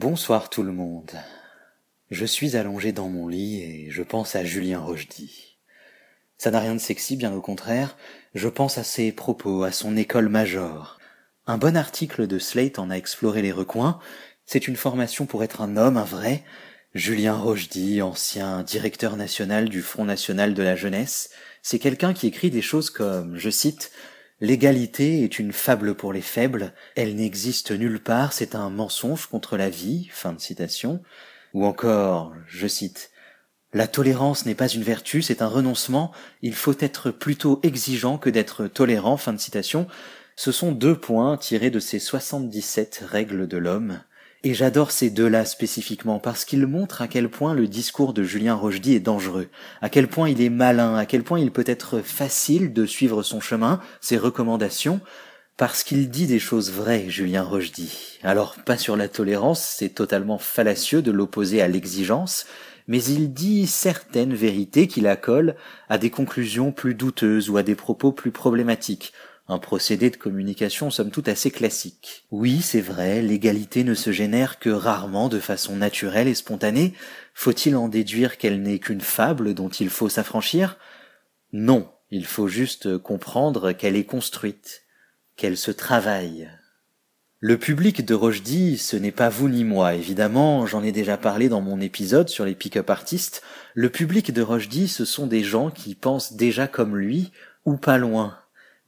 Bonsoir tout le monde. Je suis allongé dans mon lit et je pense à Julien Rochdy. Ça n'a rien de sexy, bien au contraire. Je pense à ses propos, à son école major. Un bon article de Slate en a exploré les recoins. C'est une formation pour être un homme, un vrai. Julien Rochdy, ancien directeur national du Front national de la jeunesse, c'est quelqu'un qui écrit des choses comme, je cite, L'égalité est une fable pour les faibles, elle n'existe nulle part, c'est un mensonge contre la vie, fin de citation, ou encore, je cite, La tolérance n'est pas une vertu, c'est un renoncement, il faut être plutôt exigeant que d'être tolérant, fin de citation, ce sont deux points tirés de ces 77 règles de l'homme, et j'adore ces deux-là spécifiquement parce qu'ils montrent à quel point le discours de Julien Rochdy est dangereux, à quel point il est malin, à quel point il peut être facile de suivre son chemin, ses recommandations, parce qu'il dit des choses vraies, Julien Rochdy. Alors, pas sur la tolérance, c'est totalement fallacieux de l'opposer à l'exigence, mais il dit certaines vérités qui accolent à des conclusions plus douteuses ou à des propos plus problématiques, un procédé de communication somme toute assez classique. Oui, c'est vrai, l'égalité ne se génère que rarement de façon naturelle et spontanée. Faut-il en déduire qu'elle n'est qu'une fable dont il faut s'affranchir? Non, il faut juste comprendre qu'elle est construite, qu'elle se travaille. Le public de Rochdy, ce n'est pas vous ni moi, évidemment, j'en ai déjà parlé dans mon épisode sur les pick-up artistes. Le public de Rochdy, ce sont des gens qui pensent déjà comme lui, ou pas loin,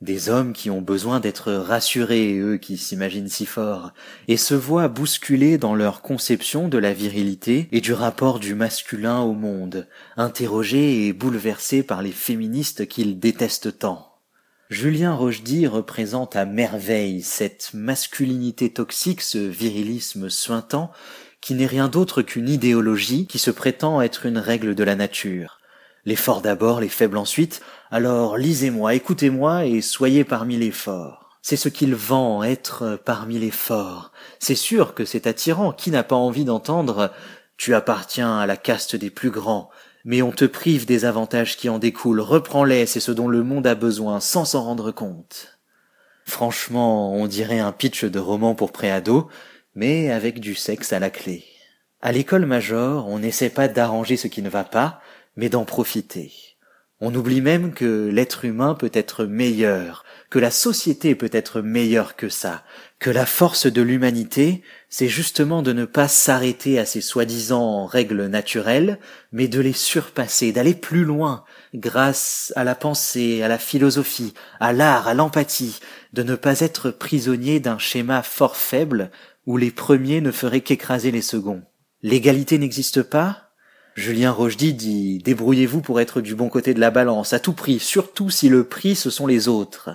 des hommes qui ont besoin d'être rassurés, eux qui s'imaginent si forts, et se voient bousculés dans leur conception de la virilité et du rapport du masculin au monde, interrogés et bouleversés par les féministes qu'ils détestent tant. Julien Rochdy représente à merveille cette masculinité toxique, ce virilisme suintant, qui n'est rien d'autre qu'une idéologie qui se prétend être une règle de la nature. Les forts d'abord, les faibles ensuite, alors lisez-moi, écoutez-moi et soyez parmi les forts. C'est ce qu'il vend, être parmi les forts. C'est sûr que c'est attirant. Qui n'a pas envie d'entendre tu appartiens à la caste des plus grands, mais on te prive des avantages qui en découlent, reprends-les, c'est ce dont le monde a besoin, sans s'en rendre compte. Franchement, on dirait un pitch de roman pour préado, mais avec du sexe à la clé. À l'école major, on n'essaie pas d'arranger ce qui ne va pas, mais d'en profiter. On oublie même que l'être humain peut être meilleur, que la société peut être meilleure que ça, que la force de l'humanité, c'est justement de ne pas s'arrêter à ces soi-disant règles naturelles, mais de les surpasser, d'aller plus loin, grâce à la pensée, à la philosophie, à l'art, à l'empathie, de ne pas être prisonnier d'un schéma fort faible où les premiers ne feraient qu'écraser les seconds. L'égalité n'existe pas Julien Rochdy dit Débrouillez-vous pour être du bon côté de la balance, à tout prix, surtout si le prix ce sont les autres.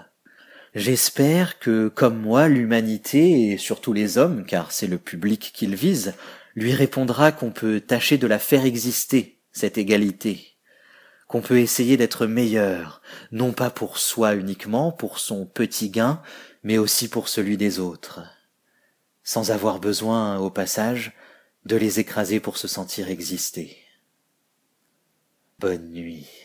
J'espère que, comme moi, l'humanité, et surtout les hommes, car c'est le public qu'il vise, lui répondra qu'on peut tâcher de la faire exister, cette égalité, qu'on peut essayer d'être meilleur, non pas pour soi uniquement, pour son petit gain, mais aussi pour celui des autres, sans avoir besoin, au passage, de les écraser pour se sentir exister. Bonne nuit.